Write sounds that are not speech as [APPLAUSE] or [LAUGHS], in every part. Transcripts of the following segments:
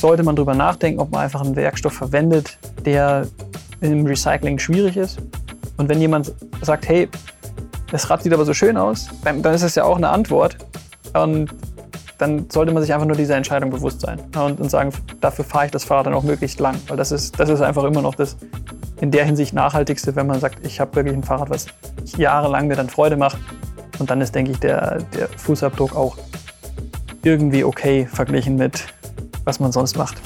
sollte man darüber nachdenken, ob man einfach einen Werkstoff verwendet, der im Recycling schwierig ist. Und wenn jemand sagt, hey, das Rad sieht aber so schön aus, dann, ist es ja auch eine Antwort. Und dann sollte man sich einfach nur dieser Entscheidung bewusst sein und, und sagen, dafür fahre ich das Fahrrad dann auch möglichst lang. Weil das ist, das ist einfach immer noch das in der Hinsicht nachhaltigste, wenn man sagt, ich habe wirklich ein Fahrrad, was jahrelang mir dann Freude macht. Und dann ist, denke ich, der, der Fußabdruck auch irgendwie okay verglichen mit, was man sonst macht.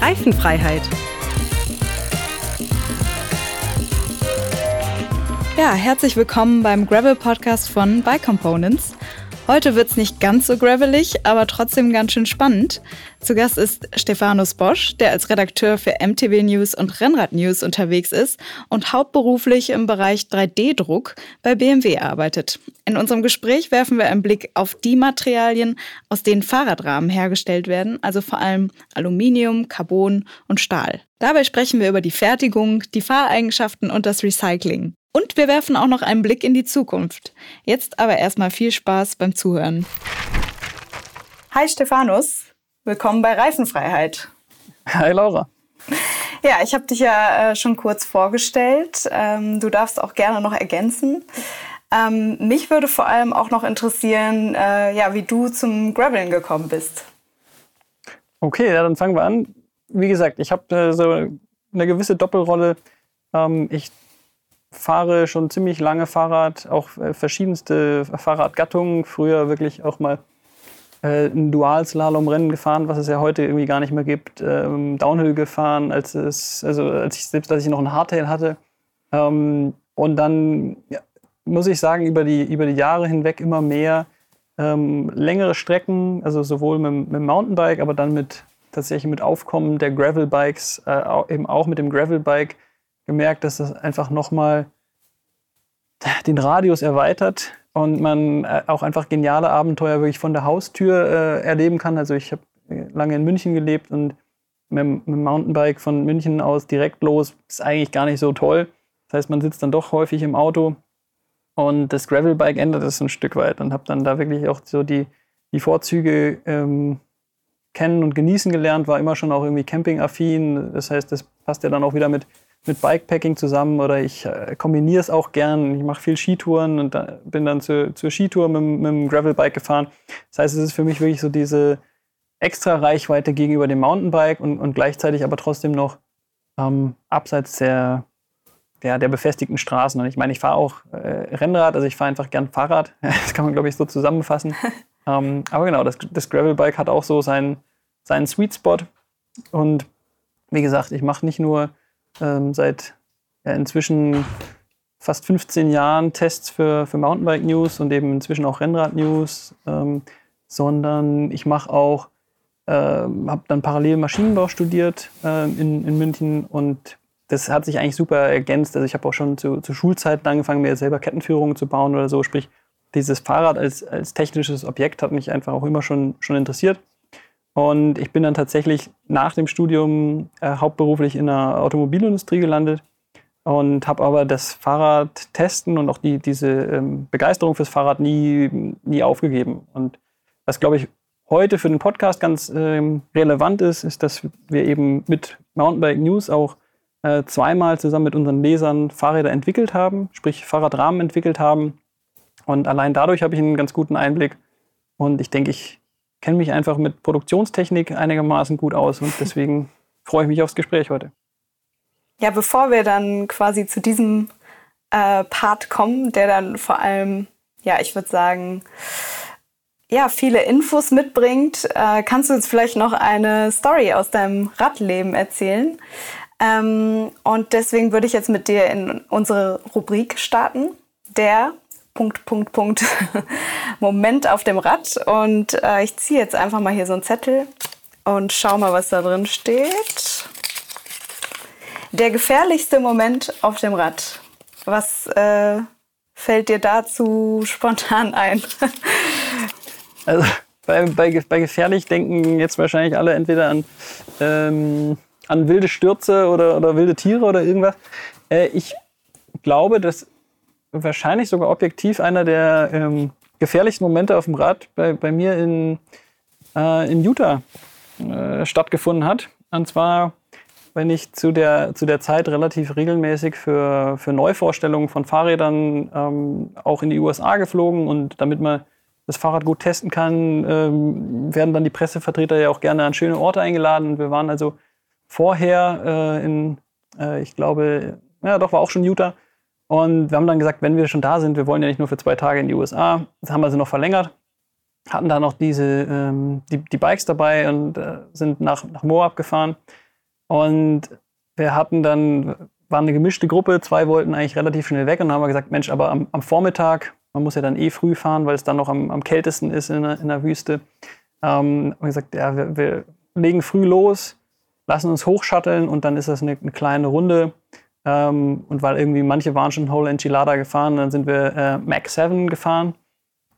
Reifenfreiheit. Ja, herzlich willkommen beim Gravel Podcast von Bike Components. Heute wird es nicht ganz so gravelig, aber trotzdem ganz schön spannend. Zu Gast ist Stefanus Bosch, der als Redakteur für MTB News und Rennrad News unterwegs ist und hauptberuflich im Bereich 3D-Druck bei BMW arbeitet. In unserem Gespräch werfen wir einen Blick auf die Materialien, aus denen Fahrradrahmen hergestellt werden, also vor allem Aluminium, Carbon und Stahl. Dabei sprechen wir über die Fertigung, die Fahreigenschaften und das Recycling. Und wir werfen auch noch einen Blick in die Zukunft. Jetzt aber erstmal viel Spaß beim Zuhören. Hi Stefanus, willkommen bei Reifenfreiheit. Hi Laura. Ja, ich habe dich ja äh, schon kurz vorgestellt. Ähm, du darfst auch gerne noch ergänzen. Ähm, mich würde vor allem auch noch interessieren, äh, ja, wie du zum Graveln gekommen bist. Okay, ja, dann fangen wir an. Wie gesagt, ich habe äh, so eine gewisse Doppelrolle. Ähm, ich fahre schon ziemlich lange Fahrrad, auch äh, verschiedenste Fahrradgattungen. Früher wirklich auch mal äh, ein Dual-Slalom-Rennen gefahren, was es ja heute irgendwie gar nicht mehr gibt. Ähm, Downhill gefahren, als es, also als ich selbst, als ich noch ein Hardtail hatte. Ähm, und dann ja, muss ich sagen, über die, über die Jahre hinweg immer mehr ähm, längere Strecken, also sowohl mit, mit Mountainbike, aber dann mit tatsächlich mit Aufkommen der Gravel-Bikes, äh, eben auch mit dem Gravel-Bike gemerkt, dass das einfach nochmal den Radius erweitert und man äh, auch einfach geniale Abenteuer wirklich von der Haustür äh, erleben kann. Also ich habe lange in München gelebt und mit, dem Mountainbike von München aus direkt los ist eigentlich gar nicht so toll. Das heißt, man sitzt dann doch häufig im Auto und das Gravelbike ändert es ein Stück weit und habe dann da wirklich auch so die, die Vorzüge ähm, kennen und genießen gelernt, war immer schon auch irgendwie campingaffin. Das heißt, das passt ja dann auch wieder mit mit Bikepacking zusammen oder ich äh, kombiniere es auch gern. Ich mache viel Skitouren und da, bin dann zu, zur Skitour mit, mit dem Gravelbike gefahren. Das heißt, es ist für mich wirklich so diese extra Reichweite gegenüber dem Mountainbike und, und gleichzeitig aber trotzdem noch ähm, abseits der, der, der befestigten Straßen. Und ich meine, ich fahre auch äh, Rennrad, also ich fahre einfach gern Fahrrad. [LAUGHS] Das kann man, glaube ich, so zusammenfassen. [LAUGHS] ähm, aber genau, das, das Gravelbike hat auch so seinen, seinen Sweet Spot. Und wie gesagt, ich mache nicht nur ähm, seit ja, inzwischen fast 15 Jahren Tests für, für Mountainbike News und eben inzwischen auch Rennrad News, ähm, sondern ich mache auch, äh, habe dann parallel Maschinenbau studiert äh, in, in München und das hat sich eigentlich super ergänzt. Also ich habe auch schon zu, zu Schulzeiten angefangen, mir selber Kettenführungen zu bauen oder so. Sprich, dieses Fahrrad als, als technisches Objekt hat mich einfach auch immer schon, schon interessiert. Und ich bin dann tatsächlich nach dem Studium äh, hauptberuflich in der Automobilindustrie gelandet und habe aber das Fahrrad testen und auch die, diese ähm, Begeisterung fürs Fahrrad nie, nie aufgegeben. Und was, glaube ich, heute für den Podcast ganz ähm, relevant ist, ist, dass wir eben mit Mountainbike News auch äh, zweimal zusammen mit unseren Lesern Fahrräder entwickelt haben, sprich Fahrradrahmen entwickelt haben. Und allein dadurch habe ich einen ganz guten Einblick. Und ich denke, ich kenne mich einfach mit Produktionstechnik einigermaßen gut aus und deswegen freue ich mich aufs Gespräch heute. Ja, bevor wir dann quasi zu diesem äh, Part kommen, der dann vor allem, ja, ich würde sagen, ja, viele Infos mitbringt, äh, kannst du uns vielleicht noch eine Story aus deinem Radleben erzählen? Ähm, und deswegen würde ich jetzt mit dir in unsere Rubrik starten, der Punkt, Punkt, Punkt, [LAUGHS] Moment auf dem Rad. Und äh, ich ziehe jetzt einfach mal hier so einen Zettel und schau mal, was da drin steht. Der gefährlichste Moment auf dem Rad. Was äh, fällt dir dazu spontan ein? [LAUGHS] also bei, bei, bei gefährlich denken jetzt wahrscheinlich alle entweder an, ähm, an wilde Stürze oder, oder wilde Tiere oder irgendwas. Äh, ich glaube, dass wahrscheinlich sogar objektiv einer der ähm, gefährlichsten Momente auf dem Rad bei, bei mir in, äh, in Utah äh, stattgefunden hat. Und zwar, wenn ich zu der, zu der Zeit relativ regelmäßig für, für Neuvorstellungen von Fahrrädern ähm, auch in die USA geflogen und damit man das Fahrrad gut testen kann, ähm, werden dann die Pressevertreter ja auch gerne an schöne Orte eingeladen. Wir waren also vorher äh, in, äh, ich glaube, ja doch, war auch schon Utah. Und wir haben dann gesagt, wenn wir schon da sind, wir wollen ja nicht nur für zwei Tage in die USA, das haben wir also noch verlängert, hatten da noch diese, ähm, die, die Bikes dabei und äh, sind nach, nach Moab gefahren. Und wir hatten dann, war eine gemischte Gruppe, zwei wollten eigentlich relativ schnell weg und dann haben wir gesagt, Mensch, aber am, am Vormittag, man muss ja dann eh früh fahren, weil es dann noch am, am kältesten ist in der, in der Wüste. Ähm, haben wir gesagt, ja, wir, wir legen früh los, lassen uns hochschatteln und dann ist das eine, eine kleine Runde. Ähm, und weil irgendwie manche waren schon Whole Enchilada gefahren, dann sind wir äh, Mac 7 gefahren.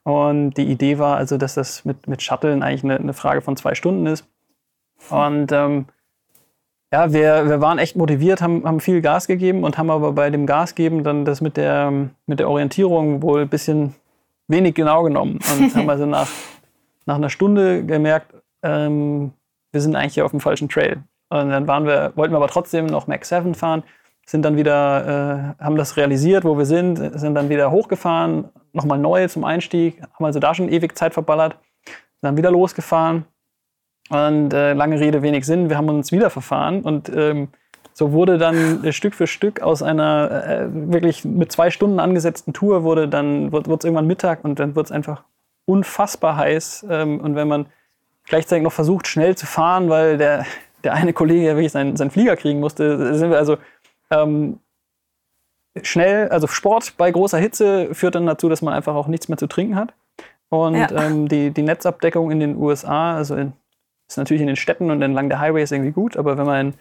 Und die Idee war also, dass das mit, mit Shuttlen eigentlich eine, eine Frage von zwei Stunden ist. Und ähm, ja, wir, wir waren echt motiviert, haben, haben viel Gas gegeben und haben aber bei dem Gasgeben dann das mit der, mit der Orientierung wohl ein bisschen wenig genau genommen. Und [LAUGHS] haben also nach, nach einer Stunde gemerkt, ähm, wir sind eigentlich hier auf dem falschen Trail. Und dann waren wir, wollten wir aber trotzdem noch Mac 7 fahren, sind dann wieder, äh, haben das realisiert, wo wir sind, sind dann wieder hochgefahren, nochmal neu zum Einstieg, haben also da schon ewig Zeit verballert, dann wieder losgefahren. Und äh, lange Rede, wenig Sinn, wir haben uns wieder verfahren und ähm, so wurde dann Stück für Stück aus einer äh, wirklich mit zwei Stunden angesetzten Tour wurde dann wird es irgendwann Mittag und dann wird es einfach unfassbar heiß. Ähm, und wenn man gleichzeitig noch versucht, schnell zu fahren, weil der, der eine Kollege ja wirklich seinen, seinen Flieger kriegen musste, sind wir also ähm, schnell, also Sport bei großer Hitze führt dann dazu, dass man einfach auch nichts mehr zu trinken hat. Und ja. ähm, die, die Netzabdeckung in den USA, also in, ist natürlich in den Städten und entlang der Highways irgendwie gut, aber wenn man in,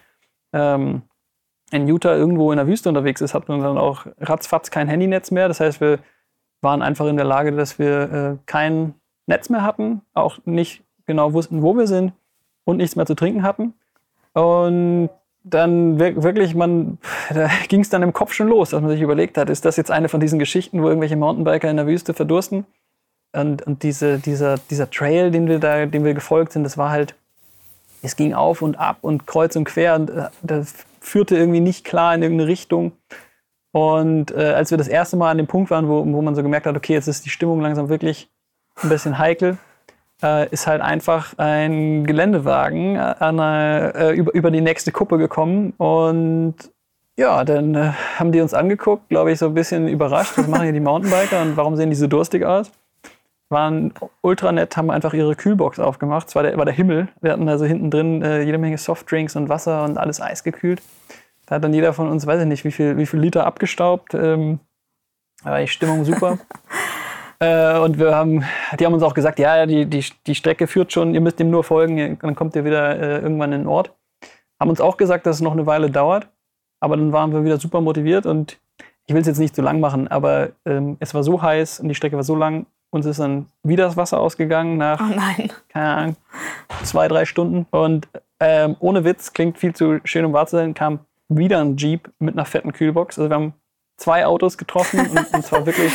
ähm, in Utah irgendwo in der Wüste unterwegs ist, hat man dann auch ratzfatz kein Handynetz mehr. Das heißt, wir waren einfach in der Lage, dass wir äh, kein Netz mehr hatten, auch nicht genau wussten, wo wir sind und nichts mehr zu trinken hatten. Und dann wirklich, man, da [LAUGHS] ging es dann im Kopf schon los, dass man sich überlegt hat, ist das jetzt eine von diesen Geschichten, wo irgendwelche Mountainbiker in der Wüste verdursten? Und, und diese, dieser, dieser Trail, den wir da, dem wir gefolgt sind, das war halt, es ging auf und ab und kreuz und quer und äh, das führte irgendwie nicht klar in irgendeine Richtung. Und äh, als wir das erste Mal an dem Punkt waren, wo, wo man so gemerkt hat, okay, jetzt ist die Stimmung langsam wirklich ein bisschen heikel, äh, ist halt einfach ein Geländewagen äh, einer, äh, über, über die nächste Kuppe gekommen und ja, dann äh, haben die uns angeguckt, glaube ich, so ein bisschen überrascht. Was machen hier die Mountainbiker und warum sehen die so durstig aus? Waren ultra nett, haben einfach ihre Kühlbox aufgemacht. Es war der, war der Himmel. Wir hatten also hinten drin äh, jede Menge Softdrinks und Wasser und alles eisgekühlt. Da hat dann jeder von uns, weiß ich nicht, wie viel, wie viel Liter abgestaubt. Ähm, da war die Stimmung super. [LAUGHS] Äh, und wir haben, die haben uns auch gesagt, ja, die, die, die Strecke führt schon, ihr müsst dem nur folgen, dann kommt ihr wieder äh, irgendwann in den Ort. Haben uns auch gesagt, dass es noch eine Weile dauert, aber dann waren wir wieder super motiviert und ich will es jetzt nicht zu lang machen, aber ähm, es war so heiß und die Strecke war so lang, uns ist dann wieder das Wasser ausgegangen nach, oh keine Ahnung, zwei, drei Stunden. Und ähm, ohne Witz, klingt viel zu schön, um wahr zu sein, kam wieder ein Jeep mit einer fetten Kühlbox. Also wir haben zwei Autos getroffen und, und zwar wirklich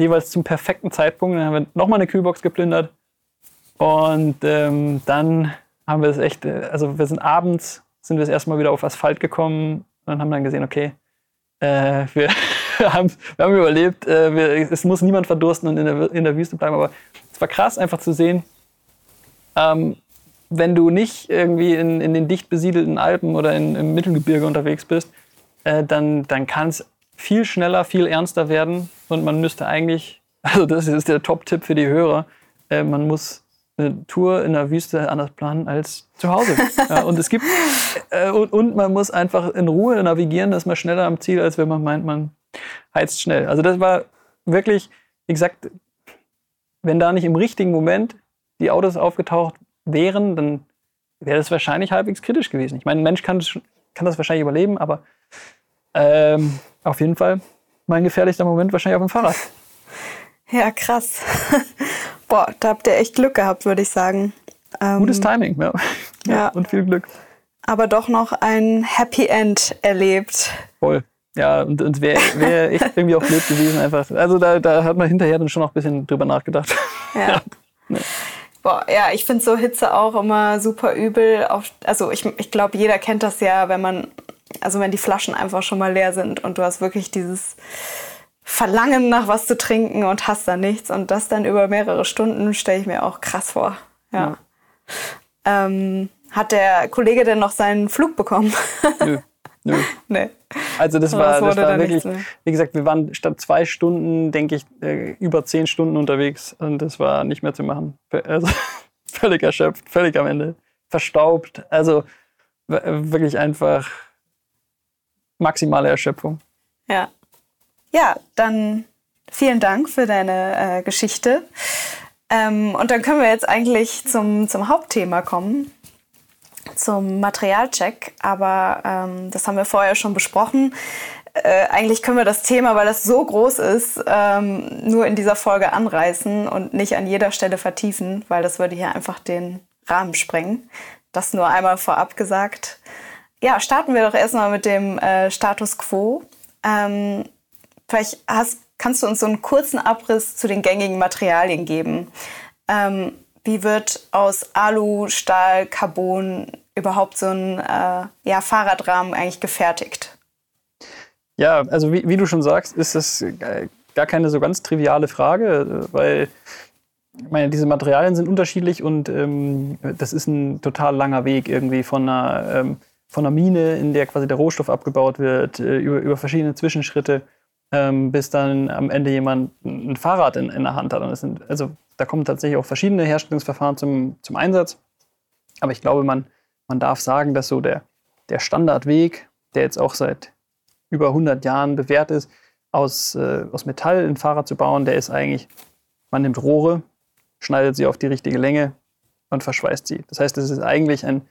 jeweils zum perfekten Zeitpunkt. Dann haben wir nochmal eine Kühlbox geplündert. Und ähm, dann haben wir es echt, äh, also wir sind abends, sind wir das erste Mal wieder auf Asphalt gekommen und haben dann gesehen, okay, äh, wir, [LAUGHS] haben, wir haben überlebt, äh, wir, es muss niemand verdursten und in der, in der Wüste bleiben. Aber es war krass einfach zu sehen, ähm, wenn du nicht irgendwie in, in den dicht besiedelten Alpen oder in, im Mittelgebirge unterwegs bist, äh, dann, dann kann es viel schneller, viel ernster werden und man müsste eigentlich, [LAUGHS] also das ist der Top-Tipp für die Hörer, äh, man muss eine Tour in der Wüste anders planen als zu Hause. [LAUGHS] Ja, und es gibt äh, und, und, man muss einfach in Ruhe navigieren, dass man schneller am Ziel, als wenn man meint, man heizt schnell. Also das war wirklich, wie gesagt, wenn da nicht im richtigen Moment die Autos aufgetaucht wären, dann wäre das wahrscheinlich halbwegs kritisch gewesen. Ich meine, ein Mensch kann das, kann das wahrscheinlich überleben, aber ähm, auf jeden Fall mein gefährlichster Moment wahrscheinlich auf dem Fahrrad. [LAUGHS] Ja, krass. [LAUGHS] Boah, da habt ihr echt Glück gehabt, würde ich sagen. Ähm, Gutes Timing, ja. ja. [LAUGHS] Und viel Glück. Aber doch noch ein Happy End erlebt. Voll. Ja, und, und wäre wär echt irgendwie auch blöd gewesen einfach. Also da, da hat man hinterher dann schon noch ein bisschen drüber nachgedacht. Ja. ja. Nee. Boah, ja, ich finde so Hitze auch immer super übel. also ich, ich glaube, jeder kennt das ja, wenn man, also wenn die Flaschen einfach schon mal leer sind und du hast wirklich dieses Verlangen nach was zu trinken und hast da nichts und das dann über mehrere Stunden stelle ich mir auch krass vor. Ja. ja. Ähm, hat der Kollege denn noch seinen Flug bekommen? Nö. Nö. [LAUGHS] nee. Also das war, das war wirklich, wie gesagt, wir waren statt zwei Stunden, denke ich, äh, über zehn Stunden unterwegs und das war nicht mehr zu machen. Also [LAUGHS] völlig erschöpft, völlig am Ende, verstaubt. Also wirklich einfach maximale Erschöpfung. Ja. Ja, dann vielen Dank für deine äh, Geschichte. Ähm, und dann können wir jetzt eigentlich zum, zum Hauptthema kommen zum Materialcheck, aber ähm, das haben wir vorher schon besprochen. Äh, eigentlich können wir das Thema, weil das so groß ist, ähm, nur in dieser Folge anreißen und nicht an jeder Stelle vertiefen, weil das würde hier einfach den Rahmen sprengen. Das nur einmal vorab gesagt. Ja, starten wir doch erstmal mit dem äh, Status quo. Ähm, vielleicht hast, kannst du uns so einen kurzen Abriss zu den gängigen Materialien geben. Ähm, wie wird aus Alu, Stahl, Carbon überhaupt so ein äh, ja, Fahrradrahmen eigentlich gefertigt? Ja, also wie, wie, du schon sagst, ist das gar keine so ganz triviale Frage, weil ich meine, diese Materialien sind unterschiedlich und ähm, das ist ein total langer Weg irgendwie von einer, ähm, von einer Mine, in der quasi der Rohstoff abgebaut wird, äh, über, über verschiedene Zwischenschritte, ähm, bis dann am Ende jemand ein Fahrrad in, in der Hand hat. Sind, also da kommen tatsächlich auch verschiedene Herstellungsverfahren zum, zum Einsatz. Aber ich glaube, man, man darf sagen, dass so der, der Standardweg, der jetzt auch seit über 100 Jahren bewährt ist, aus, äh, aus Metall ein Fahrrad zu bauen, der ist eigentlich, man nimmt Rohre, schneidet sie auf die richtige Länge und verschweißt sie. Das heißt, es ist eigentlich ein,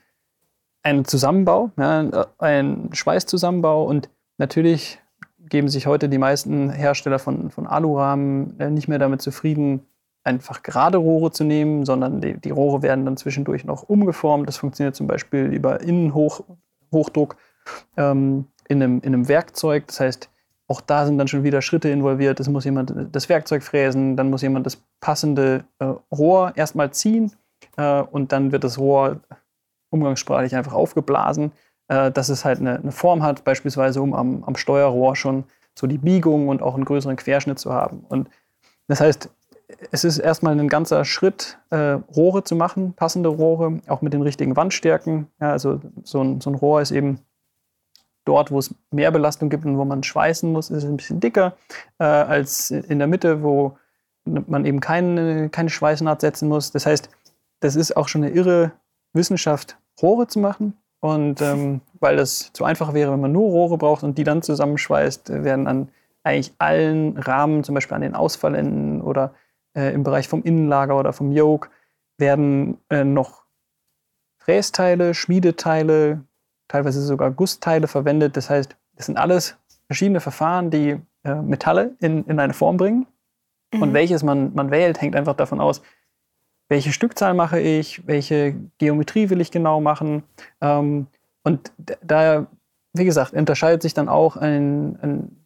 ein Zusammenbau, ja, ein Schweißzusammenbau und natürlich geben sich heute die meisten Hersteller von, von Alurahmen äh, nicht mehr damit zufrieden, einfach gerade Rohre zu nehmen, sondern die, die, Rohre werden dann zwischendurch noch umgeformt. Das funktioniert zum Beispiel über Innenhochdruck ähm, in, einem, in einem Werkzeug. Das heißt, auch da sind dann schon wieder Schritte involviert. Es muss jemand das Werkzeug fräsen, dann muss jemand das passende äh, Rohr erstmal ziehen äh, und dann wird das Rohr umgangssprachlich einfach aufgeblasen, äh, dass es halt eine, eine, Form hat, beispielsweise um am, am Steuerrohr schon so die Biegung und auch einen größeren Querschnitt zu haben. Und das heißt, es ist erstmal ein ganzer Schritt, äh, Rohre zu machen, passende Rohre, auch mit den richtigen Wandstärken. Ja, also so ein, so ein Rohr ist eben dort, wo es mehr Belastung gibt und wo man schweißen muss, ist es ein bisschen dicker äh, als in der Mitte, wo man eben keine, keine Schweißnaht setzen muss. Das heißt, das ist auch schon eine irre Wissenschaft, Rohre zu machen. Und [LAUGHS] ähm, weil das zu einfach wäre, wenn man nur Rohre braucht und die dann zusammenschweißt, werden an eigentlich allen Rahmen, zum Beispiel an den Ausfallenden oder äh, im Bereich vom Innenlager oder vom Yoke werden äh, noch Frästeile, Schmiedeteile, teilweise sogar Gussteile verwendet. Das heißt, das sind alles verschiedene Verfahren, die äh, Metalle in, in eine Form bringen. Mhm. Und welches man, man wählt, hängt einfach davon aus, welche Stückzahl mache ich, welche Geometrie will ich genau machen. Ähm, und da, wie gesagt, unterscheidet sich dann auch ein, ein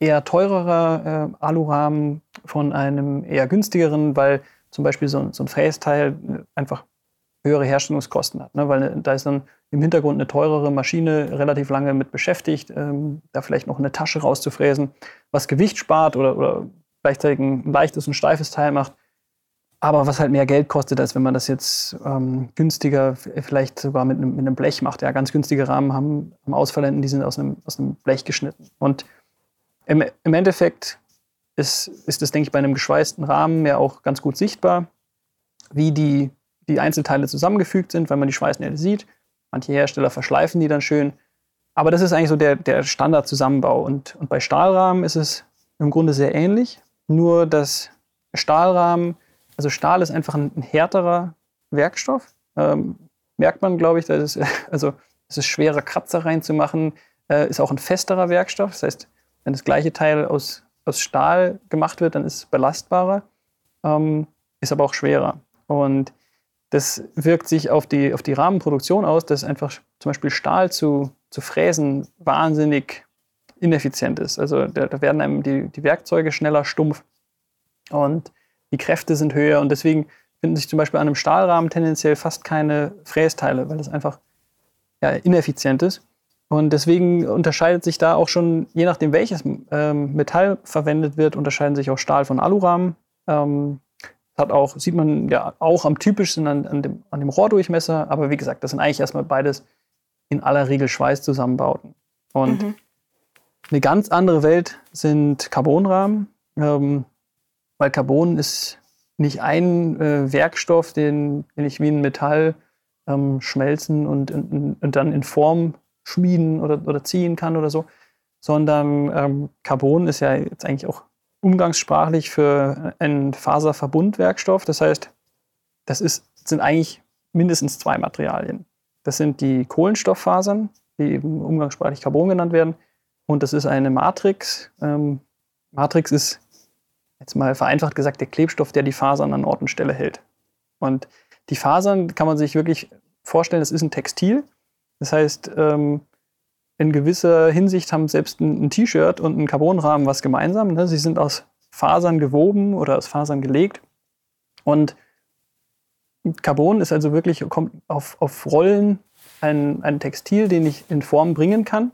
eher teurerer äh, Alurahmen von einem eher günstigeren, weil zum Beispiel so, so ein Frästeil einfach höhere Herstellungskosten hat. Ne? Weil äh, da ist dann im Hintergrund eine teurere Maschine relativ lange mit beschäftigt, ähm, da vielleicht noch eine Tasche rauszufräsen, was Gewicht spart oder, oder gleichzeitig ein leichtes und steifes Teil macht. Aber was halt mehr Geld kostet, als wenn man das jetzt ähm, günstiger, vielleicht sogar mit einem, mit einem, Blech macht. Ja, ganz günstige Rahmen haben, haben Ausfallenden, die sind aus einem, aus einem Blech geschnitten. Und im, im Endeffekt ist, ist das, denke ich, bei einem geschweißten Rahmen ja auch ganz gut sichtbar, wie die, die Einzelteile zusammengefügt sind, wenn man die Schweißnähte sieht. Manche Hersteller verschleifen die dann schön. Aber das ist eigentlich so der, der Standardzusammenbau. Und, und bei Stahlrahmen ist es im Grunde sehr ähnlich, nur dass Stahlrahmen, also Stahl ist einfach ein, härterer Werkstoff. Ähm, merkt man, glaube ich, dass es, [LAUGHS] also es ist schwerer, Kratzer reinzumachen, äh, ist auch ein festerer Werkstoff. Das heißt, wenn das gleiche Teil aus, aus Stahl gemacht wird, dann ist es belastbarer, ähm, ist aber auch schwerer. Und das wirkt sich auf die, auf die Rahmenproduktion aus, dass einfach zum Beispiel Stahl zu, zu fräsen wahnsinnig ineffizient ist. Also da, da werden einem die, die Werkzeuge schneller stumpf und die Kräfte sind höher und deswegen finden sich zum Beispiel an einem Stahlrahmen tendenziell fast keine Frästeile, weil es einfach ja, ineffizient ist. Und deswegen unterscheidet sich da auch schon, je nachdem welches ähm, Metall verwendet wird, unterscheiden sich auch Stahl von Alurahmen. Ähm, hat auch, sieht man ja auch am typischsten an, an, dem, an dem Rohrdurchmesser, aber wie gesagt, das sind eigentlich erstmal beides in aller Regel Schweißzusammenbauten. Und mhm. eine ganz andere Welt sind Carbonrahmen, ähm, weil Carbon ist nicht ein äh, Werkstoff, den, den ich wie ein Metall ähm, schmelzen und, und, und, dann in Form schmieden oder, oder ziehen kann oder so, sondern ähm, Carbon ist ja jetzt eigentlich auch umgangssprachlich für einen Faserverbundwerkstoff. Das heißt, das ist, sind eigentlich mindestens zwei Materialien. Das sind die Kohlenstofffasern, die eben umgangssprachlich Carbon genannt werden. Und das ist eine Matrix. Ähm, Matrix ist jetzt mal vereinfacht gesagt der Klebstoff, der die Fasern an Ort und Stelle hält. Und die Fasern kann man sich wirklich vorstellen, das ist ein Textil. Das heißt, ähm, in gewisser Hinsicht haben selbst ein, T-Shirt und ein Carbonrahmen was gemeinsam. Ne? Sie sind aus Fasern gewoben oder aus Fasern gelegt. Und Carbon ist also wirklich, kommt auf, auf Rollen ein, ein Textil, den ich in Form bringen kann.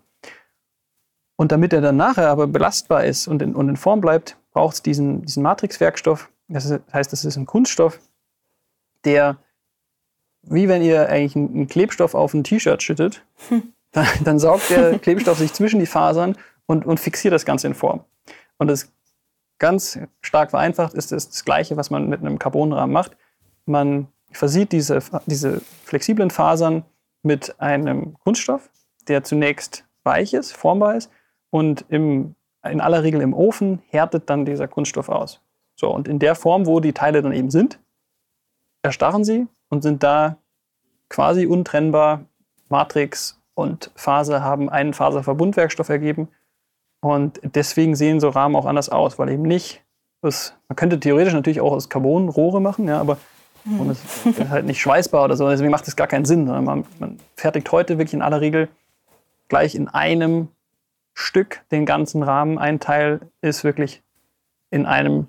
Und damit er dann nachher aber belastbar ist und in, und in Form bleibt, braucht es diesen, diesen Matrixwerkstoff. Das heißt, das ist ein Kunststoff, der, wie wenn ihr eigentlich einen Klebstoff auf ein T-Shirt schüttet, hm. [LAUGHS] dann, dann, saugt der Klebstoff sich zwischen die Fasern und, und fixiert das Ganze in Form. Und das ganz stark vereinfacht ist das, das Gleiche, was man mit einem Carbonrahmen macht. Man versieht diese, diese flexiblen Fasern mit einem Kunststoff, der zunächst weich ist, formbar ist und im, in aller Regel im Ofen härtet dann dieser Kunststoff aus. So, und in der Form, wo die Teile dann eben sind, erstarren sie und sind da quasi untrennbar. Matrix und Faser haben einen Faserverbundwerkstoff ergeben. Und deswegen sehen so Rahmen auch anders aus, weil eben nicht, das, man könnte theoretisch natürlich auch aus Carbon Rohre machen, ja, aber mhm. und es ist halt nicht schweißbar oder so, deswegen macht das gar keinen Sinn. Man, man fertigt heute wirklich in aller Regel gleich in einem Stück den ganzen Rahmen. Ein Teil ist wirklich in einem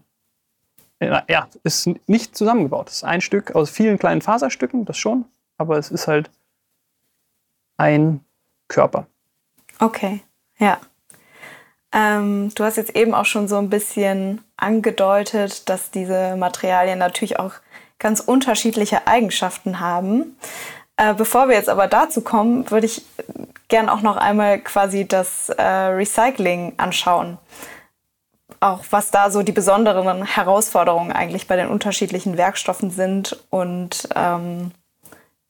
ja, ist nicht zusammengebaut. Es ist ein Stück aus vielen kleinen Faserstücken, das schon, aber es ist halt ein Körper. Okay, ja. Ähm, du hast jetzt eben auch schon so ein bisschen angedeutet, dass diese Materialien natürlich auch ganz unterschiedliche Eigenschaften haben. Äh, bevor wir jetzt aber dazu kommen, würde ich gern auch noch einmal quasi das äh, Recycling anschauen auch was da so die besonderen Herausforderungen eigentlich bei den unterschiedlichen Werkstoffen sind und ähm,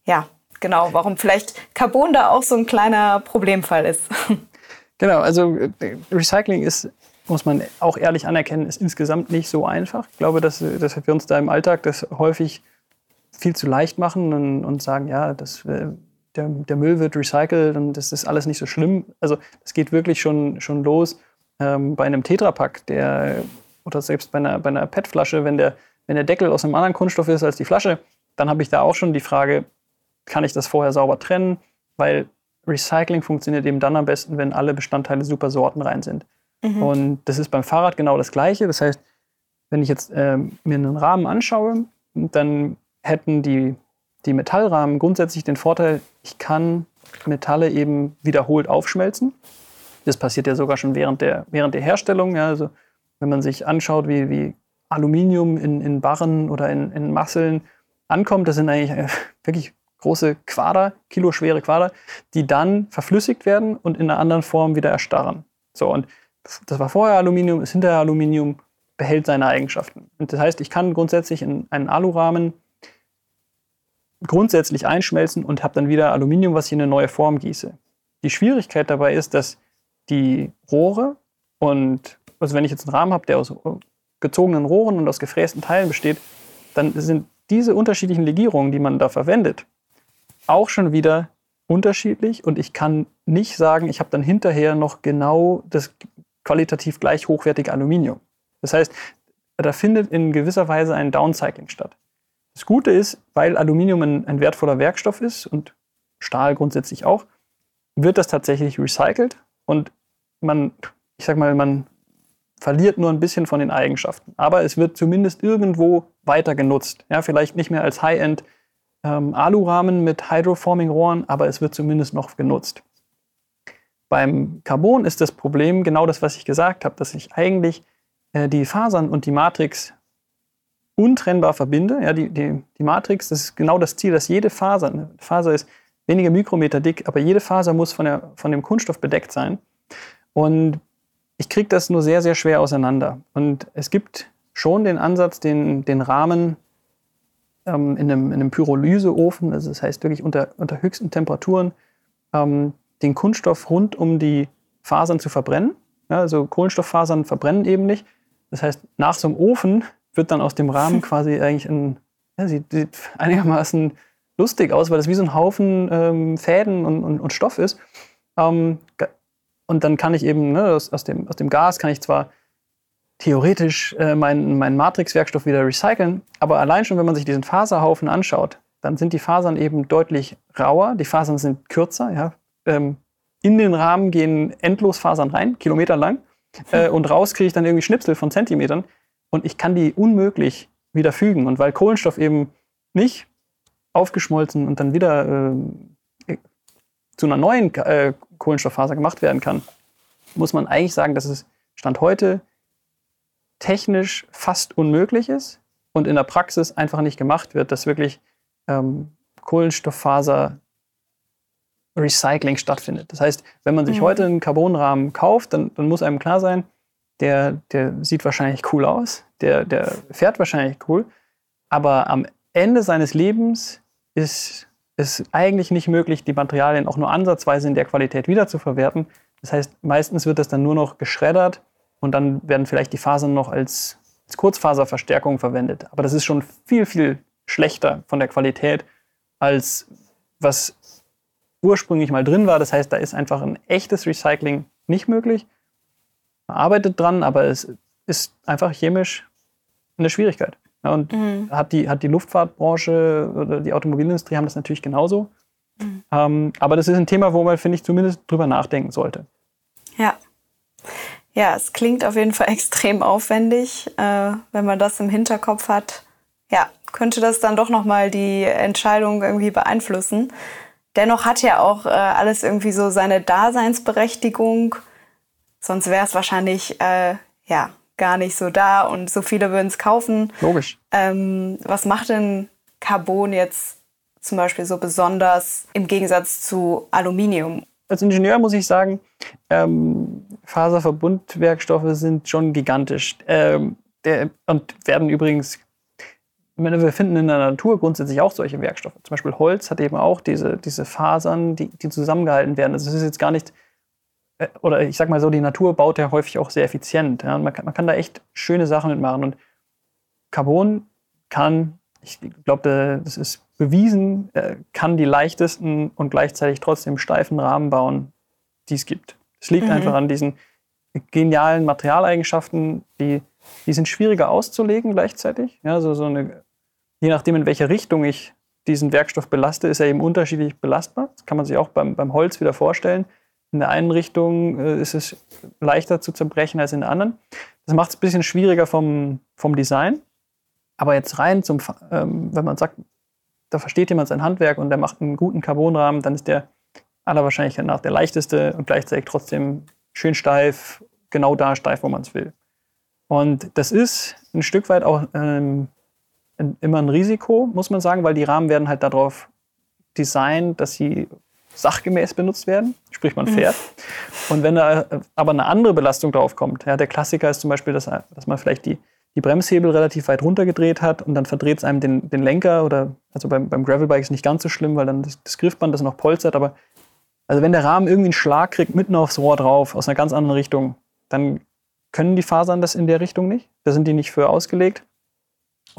ja, genau, warum vielleicht Carbon da auch so ein kleiner Problemfall ist. [LAUGHS] Genau, also äh, Recycling ist, muss man auch ehrlich anerkennen, ist insgesamt nicht so einfach. Ich glaube, dass, dass wir uns da im Alltag das häufig viel zu leicht machen und, und sagen, ja, das, äh, der, der Müll wird recycelt und das ist alles nicht so schlimm. Also es geht wirklich schon, schon los ähm, bei einem Tetrapack, der oder selbst bei einer, bei einer PET-Flasche, wenn der, wenn der Deckel aus einem anderen Kunststoff ist als die Flasche, dann habe ich da auch schon die Frage, kann ich das vorher sauber trennen? Weil Recycling funktioniert eben dann am besten, wenn alle Bestandteile super sortenrein sind. Mhm. Und das ist beim Fahrrad genau das Gleiche. Das heißt, wenn ich jetzt äh, mir einen Rahmen anschaue, dann hätten die, die Metallrahmen grundsätzlich den Vorteil, ich kann Metalle eben wiederholt aufschmelzen. Das passiert ja sogar schon während der, während der Herstellung. Ja, also wenn man sich anschaut, wie, wie Aluminium in, in Barren oder in, in Masseln ankommt, das sind eigentlich äh, wirklich große Quader, kiloschwere Quader, die dann verflüssigt werden und in einer anderen Form wieder erstarren. So, und das war vorher Aluminium, ist hinterher Aluminium, behält seine Eigenschaften. Und das heißt, ich kann grundsätzlich in einen Alurahmen grundsätzlich einschmelzen und habe dann wieder Aluminium, was ich in eine neue Form gieße. Die Schwierigkeit dabei ist, dass die Rohre und also wenn ich jetzt einen Rahmen habe, der aus gezogenen Rohren und aus gefrästen Teilen besteht, dann sind diese unterschiedlichen Legierungen, die man da verwendet, auch schon wieder unterschiedlich und ich kann nicht sagen, ich habe dann hinterher noch genau das qualitativ gleich hochwertige Aluminium. Das heißt, da findet in gewisser Weise ein Downcycling statt. Das Gute ist, weil Aluminium ein, ein wertvoller Werkstoff ist und Stahl grundsätzlich auch, wird das tatsächlich recycelt und man, ich sag mal, man verliert nur ein bisschen von den Eigenschaften. Aber es wird zumindest irgendwo weiter genutzt. Ja, vielleicht nicht mehr als High-End ähm, Alurahmen mit Hydroforming-Rohren, aber es wird zumindest noch genutzt. Beim Carbon ist das Problem genau das, was ich gesagt habe, dass ich eigentlich äh, die Fasern und die Matrix untrennbar verbinde. Ja, die, die, die Matrix, das ist genau das Ziel, dass jede Faser, eine Faser ist wenige Mikrometer dick, aber jede Faser muss von, der, von dem Kunststoff bedeckt sein. Und ich kriege das nur sehr, sehr schwer auseinander. Und es gibt schon den Ansatz, den, den Rahmen ähm, in, einem, in einem Pyrolyseofen, also das heißt wirklich unter, unter höchsten Temperaturen, ähm, den Kunststoff rund um die Fasern zu verbrennen. Ja, also Kohlenstofffasern verbrennen eben nicht. Das heißt, nach so einem Ofen wird dann aus dem Rahmen [LAUGHS] quasi eigentlich ein, ja, sieht, sieht, einigermaßen lustig aus, weil das wie so ein Haufen ähm, Fäden und, und, und, Stoff ist. Ähm, und dann kann ich eben ne, aus, aus, dem, aus dem Gas kann ich zwar theoretisch äh, meinen mein Matrix-Werkstoff wieder recyceln, aber allein schon, wenn man sich diesen Faserhaufen anschaut, dann sind die Fasern eben deutlich rauer, die Fasern sind kürzer. Ja. Ähm, in den Rahmen gehen endlos Fasern rein, Kilometer lang, [LAUGHS] äh, und raus kriege ich dann irgendwie Schnipsel von Zentimetern und ich kann die unmöglich wieder fügen. Und weil Kohlenstoff eben nicht aufgeschmolzen und dann wieder äh, zu einer neuen äh, Kohlenstofffaser gemacht werden kann, muss man eigentlich sagen, dass es Stand heute technisch fast unmöglich ist und in der Praxis einfach nicht gemacht wird, dass wirklich ähm, Kohlenstofffaser Recycling stattfindet. Das heißt, wenn man sich mhm. heute einen Carbonrahmen kauft, dann, dann, muss einem klar sein, der, der sieht wahrscheinlich cool aus, der, der fährt wahrscheinlich cool, aber am Ende seines Lebens ist es eigentlich nicht möglich, die Materialien auch nur ansatzweise in der Qualität wiederzuverwerten. Das heißt, meistens wird das dann nur noch geschreddert und dann werden vielleicht die Fasern noch als, als Kurzfaserverstärkung verwendet. Aber das ist schon viel, viel schlechter von der Qualität, als was ursprünglich mal drin war. Das heißt, da ist einfach ein echtes Recycling nicht möglich. Man arbeitet dran, aber es ist einfach chemisch eine Schwierigkeit. Ja, und mhm. hat, die, hat die Luftfahrtbranche oder die Automobilindustrie haben das natürlich genauso. Mhm. Ähm, aber das ist ein Thema, wo man, finde ich, zumindest drüber nachdenken sollte. Ja. Ja, es klingt auf jeden Fall [LAUGHS] extrem aufwendig. Äh, wenn man das im Hinterkopf hat, ja, könnte das dann doch nochmal die Entscheidung irgendwie beeinflussen. Dennoch hat ja auch äh, alles irgendwie so seine Daseinsberechtigung. Sonst wäre es wahrscheinlich, äh, ja, gar nicht so da und so viele würden es kaufen. Logisch. Ähm, was macht denn Carbon jetzt zum Beispiel so besonders im Gegensatz zu Aluminium? Als Ingenieur muss ich sagen, ähm, Faserverbundwerkstoffe sind schon gigantisch ähm, der, und werden übrigens, meine, wir finden in der Natur grundsätzlich auch solche Werkstoffe. Zum Beispiel Holz hat eben auch diese, diese Fasern, die, die zusammengehalten werden. Also es ist jetzt gar nicht oder ich sag mal so, die Natur baut ja häufig auch sehr effizient. Ja? Man, kann, man kann da echt schöne Sachen mitmachen. Und Carbon kann, ich glaube, das ist bewiesen, äh, kann die leichtesten und gleichzeitig trotzdem steifen Rahmen bauen, die es gibt. Es liegt mhm. einfach an diesen genialen Materialeigenschaften, die, die sind schwieriger auszulegen gleichzeitig. Ja, so, so eine, je nachdem, in welche Richtung ich diesen Werkstoff belaste, ist er eben unterschiedlich belastbar. Das kann man sich auch beim, beim Holz wieder vorstellen. In der einen Richtung äh, ist es leichter zu zerbrechen als in der anderen. Das macht es ein bisschen schwieriger vom, vom Design. Aber jetzt rein zum, ähm, wenn man sagt, da versteht jemand sein Handwerk und der macht einen guten Carbonrahmen, dann ist der aller Wahrscheinlichkeit nach der leichteste und gleichzeitig trotzdem schön steif, genau da steif, wo man es will. Und das ist ein Stück weit auch ähm, immer ein Risiko, muss man sagen, weil die Rahmen werden halt darauf designt, dass sie sachgemäß benutzt werden, sprich man fährt. Mhm. Und wenn da aber eine andere Belastung drauf kommt, ja, der Klassiker ist zum Beispiel, dass, dass man vielleicht die, die Bremshebel relativ weit runtergedreht hat und dann verdreht es einem den, den Lenker oder, also beim, beim Gravelbike ist nicht ganz so schlimm, weil dann das, das Griffband das noch polstert, aber also wenn der Rahmen irgendwie einen Schlag kriegt, mitten aufs Rohr drauf, aus einer ganz anderen Richtung, dann können die Fasern das in der Richtung nicht. Da sind die nicht für ausgelegt.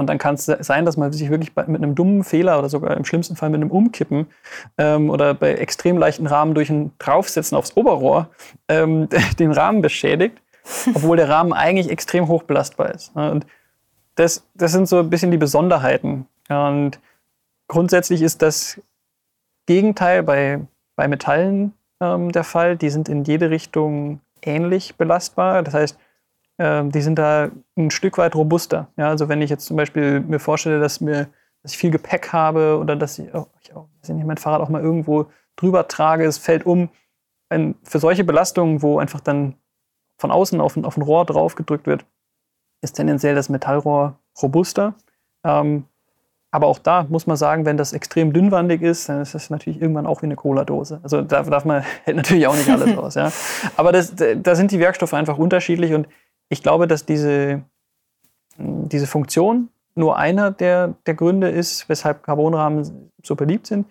Und dann kann es sein, dass man sich wirklich mit einem dummen Fehler oder sogar im schlimmsten Fall mit einem Umkippen ähm, oder bei extrem leichten Rahmen durch ein Draufsetzen aufs Oberrohr ähm, [LAUGHS] den Rahmen beschädigt, [LAUGHS] obwohl der Rahmen eigentlich extrem hoch belastbar ist. Und das, das sind so ein bisschen die Besonderheiten. Und grundsätzlich ist das Gegenteil bei, bei Metallen ähm, der Fall. Die sind in jede Richtung ähnlich belastbar. Das heißt, die sind da ein Stück weit robuster. Ja, also wenn ich jetzt zum Beispiel mir vorstelle, dass, mir, dass ich viel Gepäck habe oder dass ich, auch, ich auch, dass ich mein Fahrrad auch mal irgendwo drüber trage, es fällt um. Ein, für solche Belastungen, wo einfach dann von außen auf ein, auf ein Rohr drauf gedrückt wird, ist tendenziell das Metallrohr robuster. Ähm, aber auch da muss man sagen, wenn das extrem dünnwandig ist, dann ist das natürlich irgendwann auch wie eine Cola-Dose. Also da darf man, [LAUGHS] hält natürlich auch nicht alles [LAUGHS] aus. Ja. Aber das, da sind die Werkstoffe einfach unterschiedlich und ich glaube, dass diese, diese Funktion nur einer der, der Gründe ist, weshalb Carbonrahmen so beliebt sind.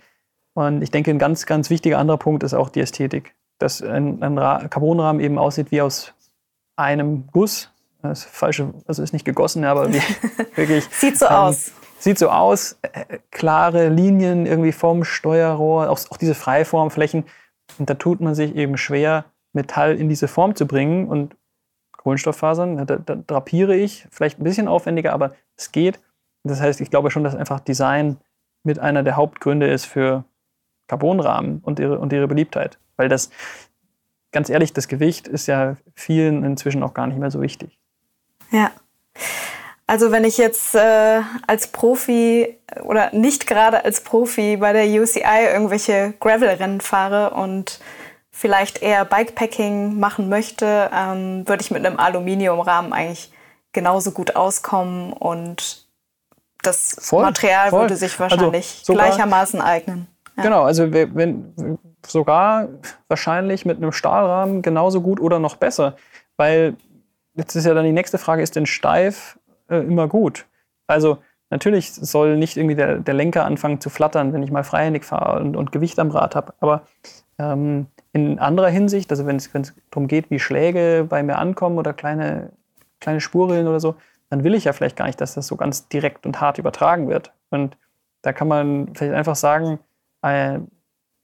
Und ich denke, ein ganz, ganz wichtiger anderer Punkt ist auch die Ästhetik. Dass ein, ein Carbonrahmen eben aussieht wie aus einem Guss. Das ist falsche, also ist nicht gegossen, aber wie, [LAUGHS] wirklich. Sieht so ähm, aus. Sieht so aus, äh, klare Linien irgendwie vom Steuerrohr, auch, auch diese Freiformflächen. Und da tut man sich eben schwer, Metall in diese Form zu bringen. Und Kohlenstofffasern, da, da drapiere ich, vielleicht ein bisschen aufwendiger, aber es geht. Das heißt, ich glaube schon, dass einfach Design mit einer der Hauptgründe ist für Carbonrahmen und ihre, und ihre Beliebtheit. Weil das, ganz ehrlich, das Gewicht ist ja vielen inzwischen auch gar nicht mehr so wichtig. Ja. Also wenn ich jetzt äh, als Profi oder nicht gerade als Profi bei der UCI irgendwelche Gravel-Rennen fahre und vielleicht eher Bikepacking machen möchte, ähm, würde ich mit einem Aluminiumrahmen eigentlich genauso gut auskommen und das voll, Material voll. würde sich also wahrscheinlich also gleichermaßen eignen. Ja. Genau, also wenn sogar wahrscheinlich mit einem Stahlrahmen genauso gut oder noch besser, weil jetzt ist ja dann die nächste Frage, ist denn steif äh, immer gut. Also natürlich soll nicht irgendwie der, der, Lenker anfangen zu flattern, wenn ich mal freihändig fahre und, und Gewicht am Rad habe. Aber ähm, in anderer Hinsicht, also wenn es darum geht, wie Schläge bei mir ankommen oder kleine, kleine Spurrillen oder so, dann will ich ja vielleicht gar nicht, dass das so ganz direkt und hart übertragen wird. Und da kann man vielleicht einfach sagen, äh,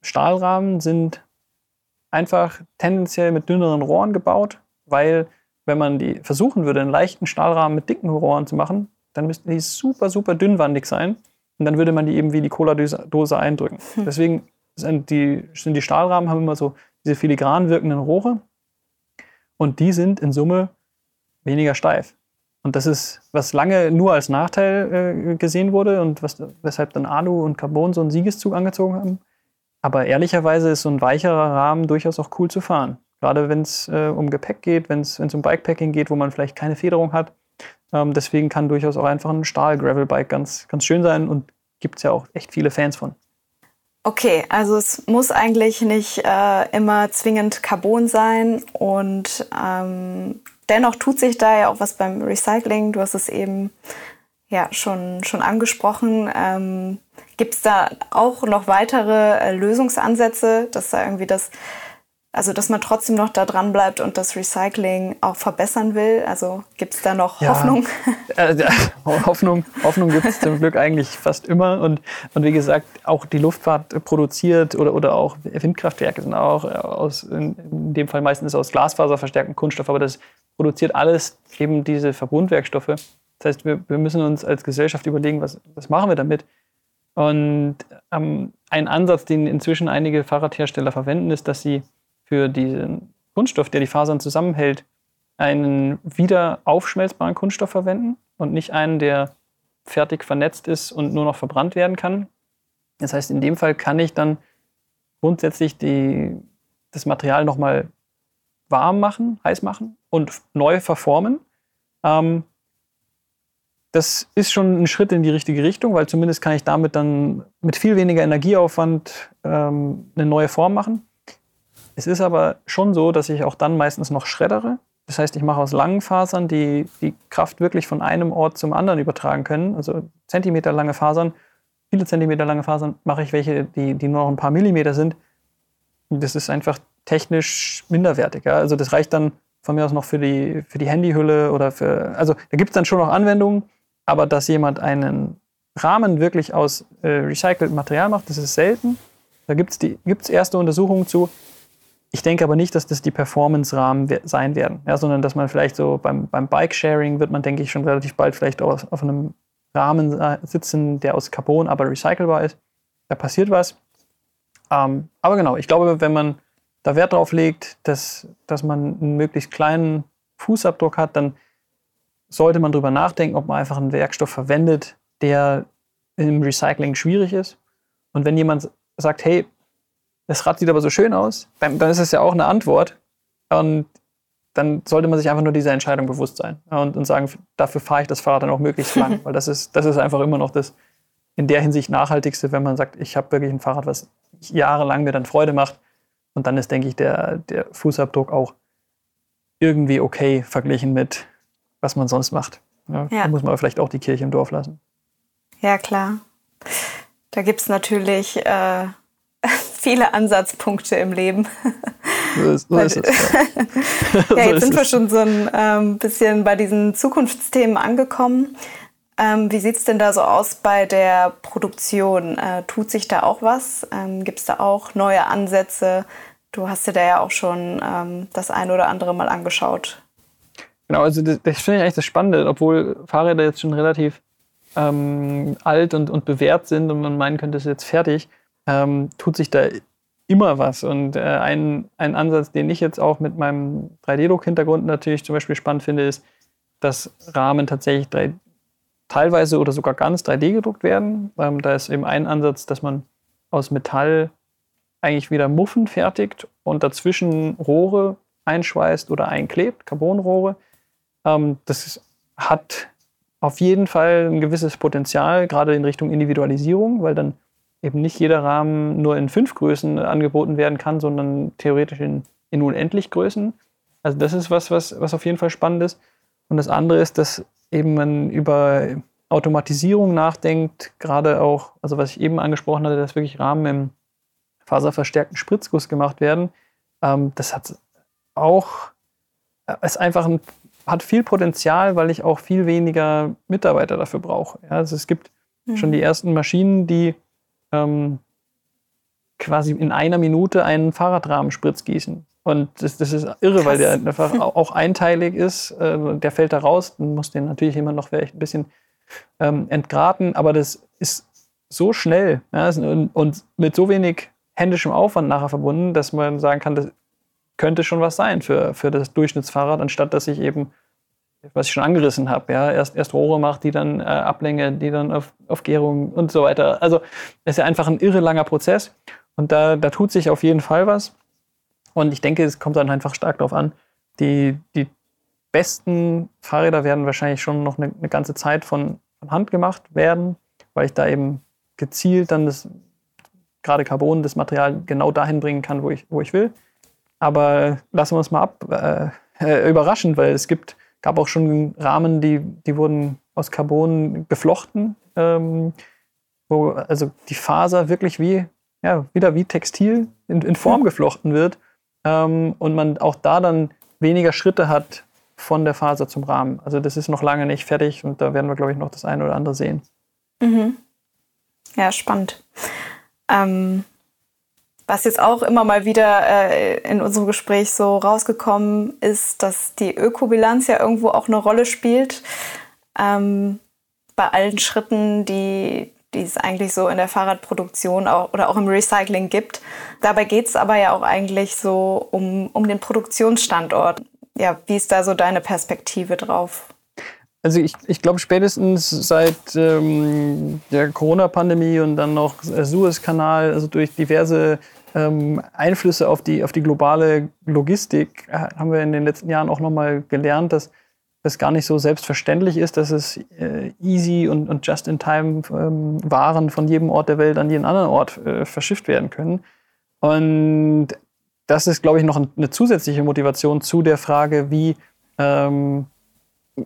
Stahlrahmen sind einfach tendenziell mit dünneren Rohren gebaut, weil wenn man die versuchen würde, einen leichten Stahlrahmen mit dicken Rohren zu machen, dann müssten die super, super dünnwandig sein. Und dann würde man die eben wie die Cola-Dose eindrücken. Hm. Deswegen sind die, sind die Stahlrahmen haben immer so diese filigran wirkenden Rohre. Und die sind in Summe weniger steif. Und das ist, was lange nur als Nachteil äh, gesehen wurde und was, weshalb dann Alu und Carbon so einen Siegeszug angezogen haben. Aber ehrlicherweise ist so ein weicherer Rahmen durchaus auch cool zu fahren. Gerade wenn es äh, um Gepäck geht, wenn es um Bikepacking geht, wo man vielleicht keine Federung hat. Ähm, deswegen kann durchaus auch einfach ein Stahl-Gravel-Bike ganz, ganz schön sein und gibt es ja auch echt viele Fans von. Okay, also es muss eigentlich nicht äh, immer zwingend Carbon sein und ähm, dennoch tut sich da ja auch was beim Recycling. Du hast es eben ja schon, schon angesprochen. Ähm, Gibt es da auch noch weitere äh, Lösungsansätze, dass da irgendwie das also, dass man trotzdem noch da dran bleibt und das Recycling auch verbessern will. Also gibt es da noch ja. Hoffnung? [LAUGHS] Äh, Hoffnung, Hoffnung gibt es zum Glück eigentlich fast immer. Und, und wie gesagt, auch die Luftfahrt produziert oder, oder auch Windkraftwerke sind auch aus, in, in dem Fall meistens aus Glasfaser verstärkten Kunststoff, aber das produziert alles eben diese Verbundwerkstoffe. Das heißt, wir, wir müssen uns als Gesellschaft überlegen, was, was machen wir damit? Und ähm, ein Ansatz, den inzwischen einige Fahrradhersteller verwenden, ist, dass sie für diesen Kunststoff, der die Fasern zusammenhält, einen wieder aufschmelzbaren Kunststoff verwenden und nicht einen, der fertig vernetzt ist und nur noch verbrannt werden kann. Das heißt, in dem Fall kann ich dann grundsätzlich die, das Material nochmal warm machen, heiß machen und neu verformen. Ähm, das ist schon ein Schritt in die richtige Richtung, weil zumindest kann ich damit dann mit viel weniger Energieaufwand ähm, eine neue Form machen. Es ist aber schon so, dass ich auch dann meistens noch schreddere. Das heißt, ich mache aus langen Fasern, die die Kraft wirklich von einem Ort zum anderen übertragen können. Also Zentimeter lange Fasern, viele Zentimeter lange Fasern, mache ich welche, die, die nur noch ein paar Millimeter sind. Das ist einfach technisch minderwertiger. Also das reicht dann von mir aus noch für die, für die Handyhülle oder für. Also da gibt es dann schon noch Anwendungen, aber dass jemand einen Rahmen wirklich aus äh, recyceltem Material macht, das ist selten. Da gibt es erste Untersuchungen zu. Ich denke aber nicht, dass das die Performance-Rahmen sein werden, ja, sondern dass man vielleicht so beim, beim Bike-Sharing wird man, denke ich, schon relativ bald vielleicht auf, auf einem Rahmen sitzen, der aus Carbon, aber recycelbar ist. Da passiert was. Ähm, aber genau, ich glaube, wenn man da Wert drauf legt, dass, dass man einen möglichst kleinen Fußabdruck hat, dann sollte man darüber nachdenken, ob man einfach einen Werkstoff verwendet, der im Recycling schwierig ist. Und wenn jemand sagt, hey, das Rad sieht aber so schön aus, dann, dann ist es ja auch eine Antwort. Und dann sollte man sich einfach nur dieser Entscheidung bewusst sein und, und sagen, dafür fahre ich das Fahrrad dann auch möglichst lang, [LAUGHS] weil das ist, das ist einfach immer noch das in der Hinsicht nachhaltigste, wenn man sagt, ich habe wirklich ein Fahrrad, was jahrelang mir dann Freude macht. Und dann ist, denke ich, der, der Fußabdruck auch irgendwie okay verglichen mit, was man sonst macht. Ja, ja. Da muss man vielleicht auch die Kirche im Dorf lassen. Ja, klar. Da gibt es natürlich äh, [LAUGHS] viele Ansatzpunkte im Leben. So ist, so ist es. [LAUGHS] Ja, ja [LAUGHS] jetzt so sind wir schon so ein ähm, bisschen bei diesen Zukunftsthemen angekommen. Ähm, wie sieht es denn da so aus bei der Produktion? Äh, tut sich da auch was? Ähm, Gibt es da auch neue Ansätze? Du hast dir da ja auch schon ähm, das ein oder andere mal angeschaut. Genau, also das, das finde ich eigentlich das Spannende, obwohl Fahrräder jetzt schon relativ ähm, alt und, und bewährt sind und man meinen könnte, es ist jetzt fertig, ähm, tut sich da immer was. Und äh, ein, ein Ansatz, den ich jetzt auch mit meinem 3D-Druck-Hintergrund natürlich zum Beispiel spannend finde, ist, dass Rahmen tatsächlich 3, teilweise oder sogar ganz 3D gedruckt werden. Ähm, da ist eben ein Ansatz, dass man aus Metall eigentlich wieder Muffen fertigt und dazwischen Rohre einschweißt oder einklebt, Carbonrohre. Ähm, das hat auf jeden Fall ein gewisses Potenzial, gerade in Richtung Individualisierung, weil dann eben nicht jeder Rahmen nur in fünf Größen angeboten werden kann, sondern theoretisch in, in unendlich Größen. Also das ist was, was, was auf jeden Fall spannend ist. Und das andere ist, dass eben man über Automatisierung nachdenkt, gerade auch, also was ich eben angesprochen hatte, dass wirklich Rahmen im faserverstärkten Spritzguss gemacht werden. Ähm, das hat auch, äh, ist einfach ein, hat viel Potenzial, weil ich auch viel weniger Mitarbeiter dafür brauche. Ja, also es gibt mhm. schon die ersten Maschinen, die ähm, quasi in einer Minute einen Fahrradrahmen Spritz gießen. Und das, das ist irre, Krass. weil der einfach [LAUGHS] auch einteilig ist. Äh, der fällt da raus, dann muss den natürlich immer noch vielleicht ein bisschen ähm, entgraten, aber das ist so schnell ja, und, und, mit so wenig händischem Aufwand nachher verbunden, dass man sagen kann, das könnte schon was sein für, für das Durchschnittsfahrrad, anstatt dass ich eben, was ich schon angerissen habe, ja, erst, erst Rohre mache, die dann äh, Ablänge, die dann auf, auf Gärung und so weiter. Also es ist ja einfach ein irre langer Prozess und da, da tut sich auf jeden Fall was. Und ich denke, es kommt dann einfach stark darauf an. Die, die besten Fahrräder werden wahrscheinlich schon noch eine, eine ganze Zeit von, von Hand gemacht werden, weil ich da eben gezielt dann das gerade Carbon, das Material genau dahin bringen kann, wo ich, wo ich will. Aber lassen wir uns mal ab äh, äh, überraschen, weil es gibt, gab auch schon Rahmen, die, die wurden aus Carbon geflochten, ähm, wo also die Faser wirklich wie, ja, wieder wie Textil in, in Form geflochten wird ähm, und man auch da dann weniger Schritte hat von der Faser zum Rahmen. Also das ist noch lange nicht fertig und da werden wir, glaube ich, noch das eine oder andere sehen. Mhm. Ja, spannend. Ähm, was jetzt auch immer mal wieder äh, in unserem Gespräch so rausgekommen ist, dass die Ökobilanz ja irgendwo auch eine Rolle spielt. Ähm, bei allen Schritten, die, die es eigentlich so in der Fahrradproduktion auch, oder auch im Recycling gibt. Dabei geht es aber ja auch eigentlich so um, um den Produktionsstandort. Ja, wie ist da so deine Perspektive drauf? Also ich, ich glaube spätestens seit ähm, der Corona-Pandemie und dann noch Suezkanal, also durch diverse ähm, Einflüsse auf die, auf die globale Logistik, äh, haben wir in den letzten Jahren auch nochmal gelernt, dass es gar nicht so selbstverständlich ist, dass es äh, easy und, und just-in-time ähm, Waren von jedem Ort der Welt an jeden anderen Ort äh, verschifft werden können. Und das ist, glaube ich, noch eine zusätzliche Motivation zu der Frage, wie ähm,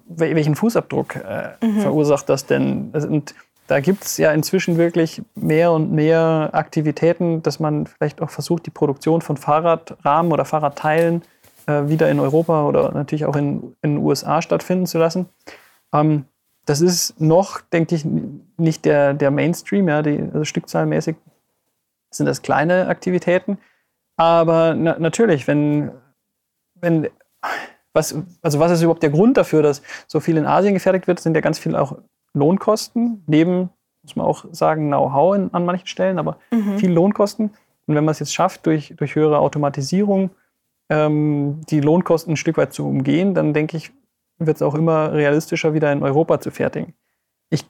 welchen Fußabdruck äh, mhm. verursacht das denn? Und da gibt es ja inzwischen wirklich mehr und mehr Aktivitäten, dass man vielleicht auch versucht, die Produktion von Fahrradrahmen oder Fahrradteilen äh, wieder in Europa oder natürlich auch in, in den USA stattfinden zu lassen. Ähm, das ist noch, denke ich, nicht der, der Mainstream, ja, die, also stückzahlmäßig sind das kleine Aktivitäten. Aber na, natürlich, wenn, wenn was, also was ist überhaupt der Grund dafür, dass so viel in Asien gefertigt wird, sind ja ganz viel auch Lohnkosten, neben, muss man auch sagen, Know-how an manchen Stellen, aber mhm. viel Lohnkosten. Und wenn man es jetzt schafft, durch, durch höhere Automatisierung ähm, die Lohnkosten ein Stück weit zu umgehen, dann denke ich, wird es auch immer realistischer, wieder in Europa zu fertigen. Ich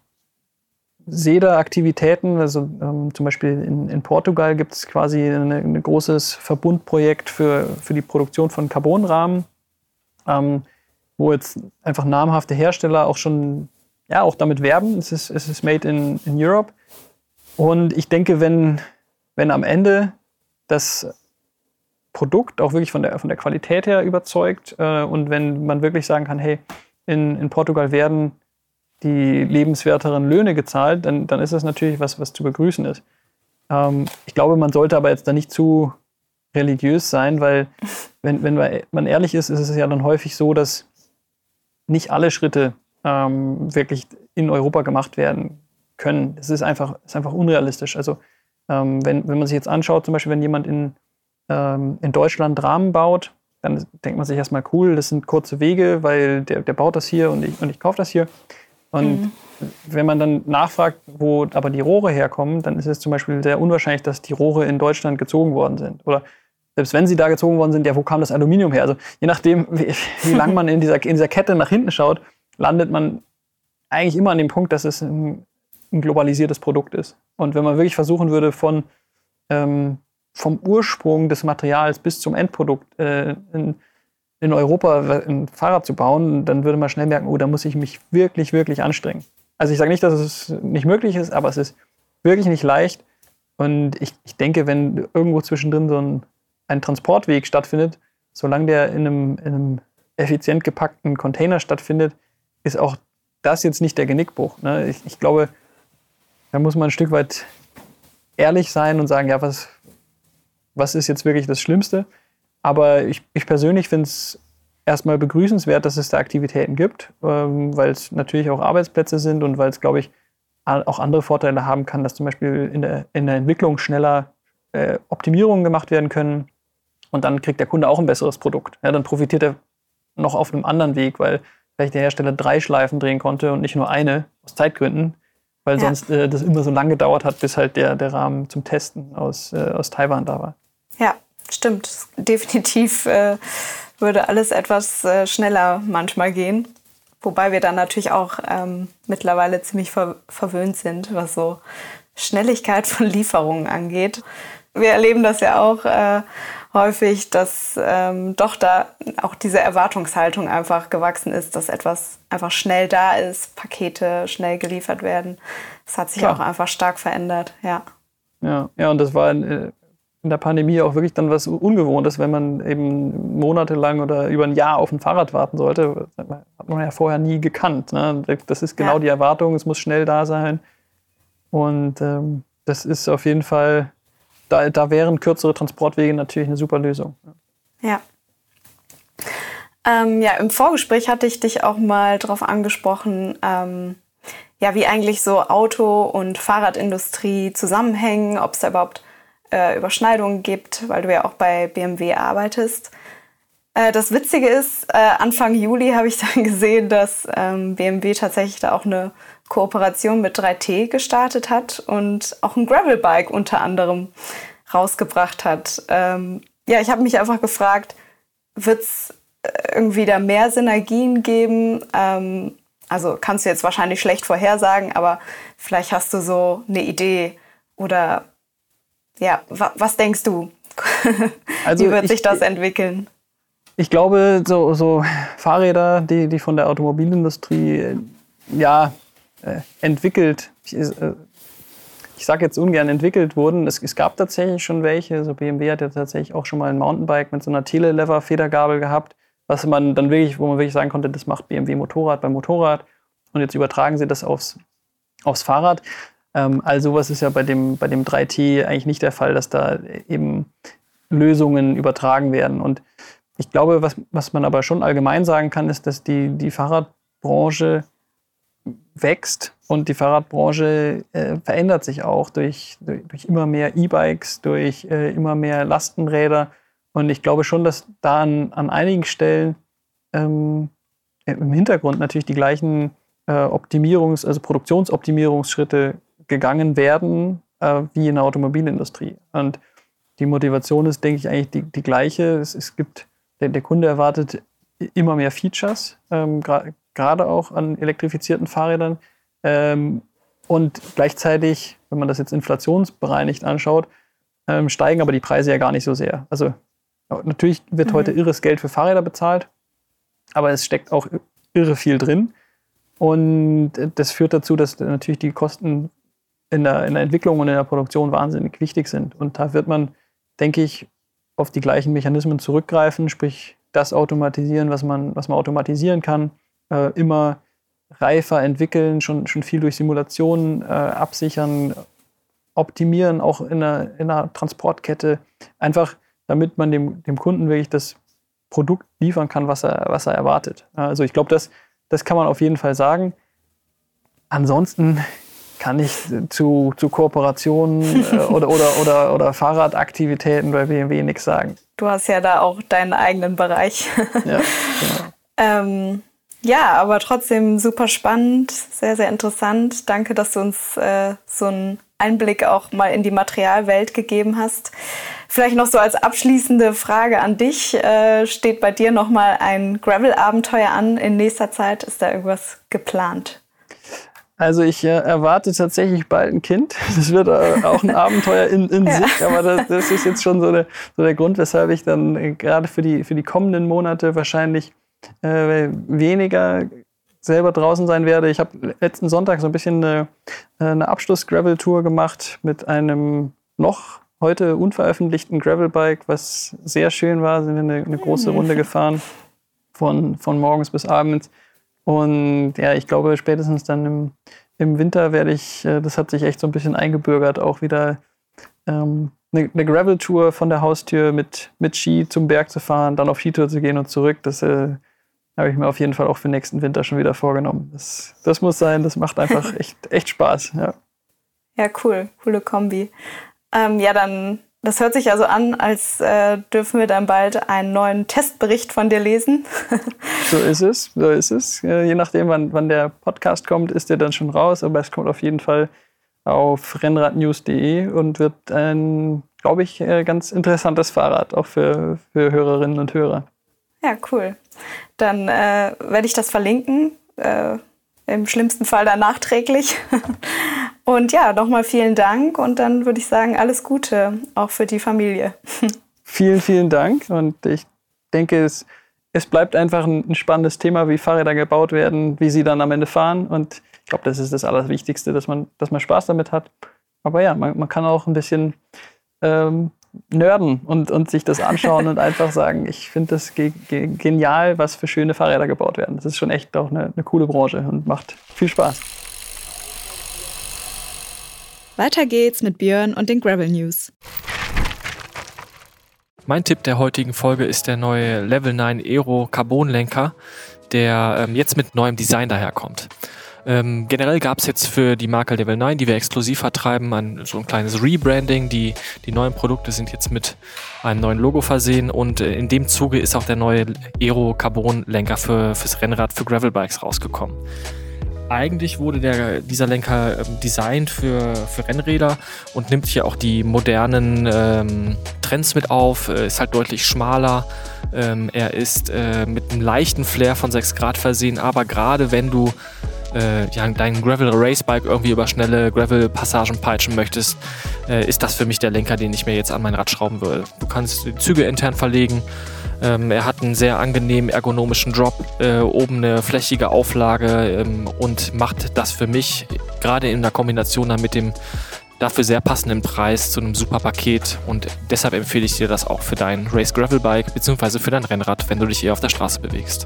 sehe da Aktivitäten, also ähm, zum Beispiel in, in Portugal gibt es quasi ein großes Verbundprojekt für, für die Produktion von Carbonrahmen, ähm, wo jetzt einfach namhafte Hersteller auch schon ja, auch damit werben. Es ist, es ist made in, in Europe. Und ich denke, wenn, wenn am Ende das Produkt auch wirklich von der, von der Qualität her überzeugt äh, und wenn man wirklich sagen kann, hey, in, in Portugal werden die lebenswerteren Löhne gezahlt, dann, dann ist das natürlich was, was zu begrüßen ist. Ähm, ich glaube, man sollte aber jetzt da nicht zu religiös sein, weil [LAUGHS] wenn, wenn man ehrlich ist, ist es ja dann häufig so, dass nicht alle Schritte ähm, wirklich in Europa gemacht werden können. Es ist einfach, ist einfach unrealistisch. Also ähm, wenn, wenn man sich jetzt anschaut, zum Beispiel, wenn jemand in, ähm, in Deutschland Rahmen baut, dann denkt man sich erstmal cool, das sind kurze Wege, weil der, der baut das hier und ich, und ich kaufe das hier. Und mhm. wenn man dann nachfragt, wo aber die Rohre herkommen, dann ist es zum Beispiel sehr unwahrscheinlich, dass die Rohre in Deutschland gezogen worden sind. Oder selbst wenn sie da gezogen worden sind, ja, wo kam das Aluminium her? Also je nachdem, wie, wie lang man in dieser, in dieser Kette nach hinten schaut, landet man eigentlich immer an dem Punkt, dass es ein, ein globalisiertes Produkt ist. Und wenn man wirklich versuchen würde, von, ähm, vom Ursprung des Materials bis zum Endprodukt äh, in, in, Europa ein Fahrrad zu bauen, dann würde man schnell merken, oh, da muss ich mich wirklich, wirklich anstrengen. Also ich sage nicht, dass es nicht möglich ist, aber es ist wirklich nicht leicht. Und ich, ich denke, wenn irgendwo zwischendrin so ein, ein Transportweg stattfindet, solange der in einem, in einem effizient gepackten Container stattfindet, ist auch das jetzt nicht der Genickbruch. Ne? Ich, ich, glaube, da muss man ein Stück weit ehrlich sein und sagen, ja, was, was ist jetzt wirklich das Schlimmste? Aber ich, ich persönlich finde es erstmal begrüßenswert, dass es da Aktivitäten gibt, ähm, weil es natürlich auch Arbeitsplätze sind und weil es, glaube ich, auch andere Vorteile haben kann, dass zum Beispiel in der, in der Entwicklung schneller äh, Optimierungen gemacht werden können und dann kriegt der Kunde auch ein besseres Produkt. Ja, dann profitiert er noch auf einem anderen Weg, weil vielleicht der Hersteller drei Schleifen drehen konnte und nicht nur eine, aus Zeitgründen, weil ja. sonst äh, das immer so lange gedauert hat, bis halt der, der Rahmen zum Testen aus, äh, aus Taiwan da war. Ja, stimmt. Definitiv äh, würde alles etwas äh, schneller manchmal gehen. Wobei wir dann natürlich auch ähm, mittlerweile ziemlich ver verwöhnt sind, was so Schnelligkeit von Lieferungen angeht. Wir erleben das ja auch äh, häufig, dass ähm, doch da auch diese Erwartungshaltung einfach gewachsen ist, dass etwas einfach schnell da ist, Pakete schnell geliefert werden. Das hat sich Klar. auch einfach stark verändert, ja. Ja, ja, und das war in, äh, in der Pandemie auch wirklich dann was Ungewohntes, wenn man eben monatelang oder über ein Jahr auf ein Fahrrad warten sollte. Das hat man ja vorher nie gekannt. Ne? Das ist genau ja. die Erwartung, es muss schnell da sein. Und ähm, das ist auf jeden Fall da, da wären kürzere Transportwege natürlich eine super Lösung. Ja. Ähm, ja, im Vorgespräch hatte ich dich auch mal darauf angesprochen, ähm, ja, wie eigentlich so Auto- und Fahrradindustrie zusammenhängen, ob es da überhaupt äh, Überschneidungen gibt, weil du ja auch bei BMW arbeitest. Äh, das Witzige ist, äh, Anfang Juli habe ich [LAUGHS] dann gesehen, dass ähm, BMW tatsächlich da auch eine Kooperation mit 3T gestartet hat und auch ein Gravelbike unter anderem rausgebracht hat. Ähm, ja, ich habe mich einfach gefragt, wird es äh, irgendwie da mehr Synergien geben? Ähm, also kannst du jetzt wahrscheinlich schlecht vorhersagen, aber vielleicht hast du so eine Idee oder ja, wa was denkst du? [LAUGHS] Also Wie wird ich, sich das entwickeln? Ich glaube, so, so Fahrräder, die, die von der Automobilindustrie ja, äh, entwickelt, äh, ich sage jetzt ungern entwickelt wurden. Es, es, gab tatsächlich schon welche. Also BMW hat ja tatsächlich auch schon mal ein Mountainbike mit so einer Telelever-Federgabel gehabt, was man dann wirklich, wo man wirklich sagen konnte, das macht BMW Motorrad beim Motorrad. Und jetzt übertragen sie das aufs, aufs Fahrrad. Ähm, also was ist ja bei dem, bei dem 3T eigentlich nicht der Fall, dass da eben Lösungen übertragen werden. Und ich glaube, was, was man aber schon allgemein sagen kann, ist, dass die, die Fahrradbranche wächst und die Fahrradbranche äh, verändert sich auch durch, durch, durch immer mehr E-Bikes, durch äh, immer mehr Lastenräder. Und ich glaube schon, dass da an, an einigen Stellen ähm, im Hintergrund natürlich die gleichen äh, Optimierungs-, also Produktionsoptimierungsschritte gegangen werden äh, wie in der Automobilindustrie. Und die Motivation ist, denke ich, eigentlich die, die gleiche. Es, es gibt, der, der, Kunde erwartet immer mehr Features, ähm, gerade auch an elektrifizierten Fahrrädern. Ähm, und gleichzeitig, wenn man das jetzt inflationsbereinigt anschaut, ähm, steigen aber die Preise ja gar nicht so sehr. Also natürlich wird mhm. heute irres Geld für Fahrräder bezahlt, aber es steckt auch irre viel drin. Und das führt dazu, dass natürlich die Kosten in der, in der Entwicklung und in der Produktion wahnsinnig wichtig sind. Und da wird man, denke ich, auf die gleichen Mechanismen zurückgreifen, sprich das automatisieren, was man, was man automatisieren kann, äh, immer reifer entwickeln, schon, schon viel durch Simulationen äh, absichern, optimieren, auch in einer, in einer Transportkette, einfach damit man dem, dem Kunden wirklich das Produkt liefern kann, was er, was er erwartet. Also ich glaube, das, das kann man auf jeden Fall sagen. Ansonsten kann ich zu, zu Kooperationen äh, oder, oder, oder, oder Fahrradaktivitäten bei BMW nichts sagen. Du hast ja da auch deinen eigenen Bereich. Ja, [LAUGHS] genau. ähm, ja, aber trotzdem super spannend, sehr, sehr interessant. Danke, dass du uns äh, so einen Einblick auch mal in die Materialwelt gegeben hast. Vielleicht noch so als abschließende Frage an dich. Äh, steht bei dir noch mal ein Gravel-Abenteuer an in nächster Zeit? Ist da irgendwas geplant? Also ich äh, erwarte tatsächlich bald ein Kind. [LAUGHS] Das wird äh, auch ein Abenteuer in, in [LAUGHS] ja. sich, aber das, das, ist jetzt schon so, eine, so, der Grund, weshalb ich dann äh, gerade für die, für die kommenden Monate wahrscheinlich äh, weniger selber draußen sein werde. Ich habe letzten Sonntag so ein bisschen eine, eine Abschluss-Gravel-Tour gemacht mit einem noch heute unveröffentlichten Gravelbike, was sehr schön war. Sind wir eine, eine große Runde gefahren von, von morgens bis abends. Und ja, ich glaube, spätestens dann im, im Winter werde ich, äh, das hat sich echt so ein bisschen eingebürgert, auch wieder ähm, eine, eine Gravel-Tour von der Haustür mit, mit Ski zum Berg zu fahren, dann auf Skitour zu gehen und zurück. Das äh, habe ich mir auf jeden Fall auch für nächsten Winter schon wieder vorgenommen. Das, das muss sein, das macht einfach [LAUGHS] echt, echt Spaß. Ja. ja, cool, coole Kombi. Ähm, ja, dann, das hört sich also an, als äh, dürfen wir dann bald einen neuen Testbericht von dir lesen. [LAUGHS] so ist es, so ist es. Je nachdem, wann, wann der Podcast kommt, ist der dann schon raus, aber es kommt auf jeden Fall auf rennradnews.de und wird ein, glaube ich, äh, ganz interessantes Fahrrad, auch für, für Hörerinnen und Hörer. Ja, cool. Dann äh, werde ich das verlinken. Äh, Im schlimmsten Fall dann nachträglich. [LAUGHS] und ja, nochmal vielen Dank und dann würde ich sagen, alles Gute auch für die Familie. [LAUGHS] vielen, vielen Dank und ich denke, es, es bleibt einfach ein, ein spannendes Thema, wie Fahrräder gebaut werden, wie sie dann am Ende fahren und ich glaube, das ist das Allerwichtigste, dass man, dass man Spaß damit hat. Aber ja, man, man kann auch ein bisschen ähm, nörden und, und sich das anschauen und einfach sagen, ich finde das ge ge genial, was für schöne Fahrräder gebaut werden. Das ist schon echt auch eine, eine coole Branche und macht viel Spaß. Weiter geht's mit Björn und den Gravel News. Mein Tipp der heutigen Folge ist der neue Level 9 Aero Carbon Lenker, der ähm, jetzt mit neuem Design daherkommt. Ähm, generell gab es jetzt für die Marke Level 9, die wir exklusiv vertreiben, ein, so ein kleines Rebranding. Die, die neuen Produkte sind jetzt mit einem neuen Logo versehen und äh, in dem Zuge ist auch der neue Aero Carbon Lenker für, fürs Rennrad für Gravelbikes rausgekommen. Eigentlich wurde der, dieser Lenker ähm, designt für, für Rennräder und nimmt hier auch die modernen ähm, Trends mit auf, äh, ist halt deutlich schmaler. Ähm, er ist äh, mit einem leichten Flair von 6 Grad versehen, aber gerade wenn du äh, ja, dein Gravel Racebike irgendwie über schnelle Gravel Passagen peitschen möchtest, äh, ist das für mich der Lenker, den ich mir jetzt an mein Rad schrauben würde. Du kannst die Züge intern verlegen. Ähm, er hat einen sehr angenehmen ergonomischen Drop, äh, oben eine flächige Auflage ähm, und macht das für mich gerade in der Kombination dann mit dem dafür sehr passenden Preis zu einem super Paket und deshalb empfehle ich dir das auch für dein Race Gravel Bike bzw. für dein Rennrad, wenn du dich eher auf der Straße bewegst.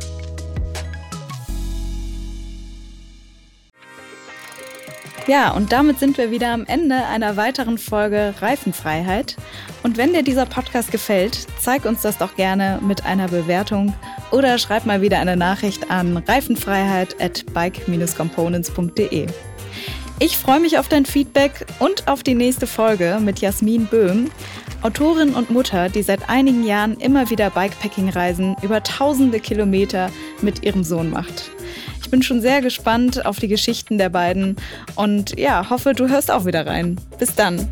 Ja, und damit sind wir wieder am Ende einer weiteren Folge Reifenfreiheit. Und wenn dir dieser Podcast gefällt, zeig uns das doch gerne mit einer Bewertung oder schreib mal wieder eine Nachricht an reifenfreiheit at bike-components.de. Ich freue mich auf dein Feedback und auf die nächste Folge mit Jasmin Böhm, Autorin und Mutter, die seit einigen Jahren immer wieder Bikepacking-Reisen über tausende Kilometer mit ihrem Sohn macht bin schon sehr gespannt auf die Geschichten der beiden und ja, hoffe, du hörst auch wieder rein. Bis dann.